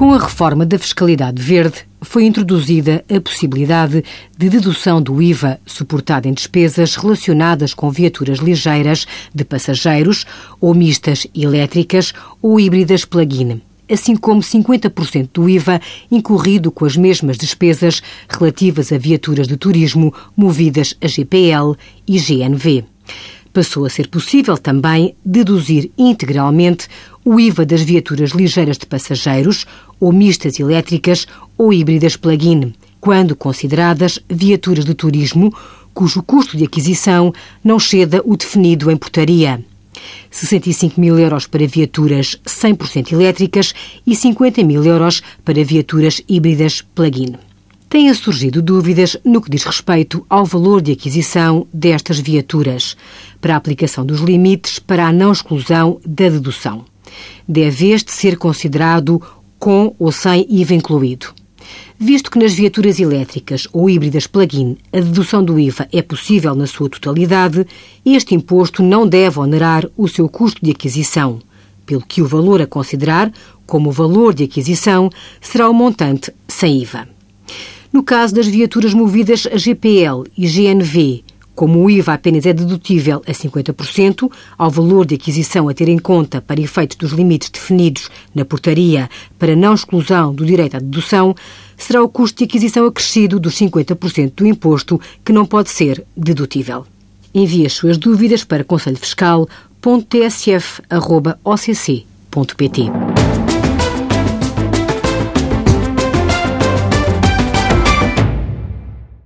Com a reforma da fiscalidade verde, foi introduzida a possibilidade de dedução do IVA suportada em despesas relacionadas com viaturas ligeiras de passageiros ou mistas elétricas ou híbridas plug-in, assim como 50% do IVA incorrido com as mesmas despesas relativas a viaturas de turismo movidas a GPL e GNV passou a ser possível também deduzir integralmente o IVA das viaturas ligeiras de passageiros, ou mistas elétricas ou híbridas plug-in, quando consideradas viaturas de turismo, cujo custo de aquisição não ceda o definido em portaria. 65 mil euros para viaturas 100% elétricas e 50 mil euros para viaturas híbridas plug-in têm surgido dúvidas no que diz respeito ao valor de aquisição destas viaturas, para a aplicação dos limites para a não exclusão da dedução. Deve este ser considerado com ou sem IVA incluído. Visto que nas viaturas elétricas ou híbridas plug-in a dedução do IVA é possível na sua totalidade, este imposto não deve onerar o seu custo de aquisição, pelo que o valor a considerar como valor de aquisição será o montante sem IVA. No caso das viaturas movidas a GPL e GNV, como o IVA apenas é dedutível a 50% ao valor de aquisição a ter em conta para efeitos dos limites definidos na portaria para não exclusão do direito à dedução, será o custo de aquisição acrescido dos 50% do imposto que não pode ser dedutível. Envie as suas dúvidas para conselhofiscal.tsf.occ.pt.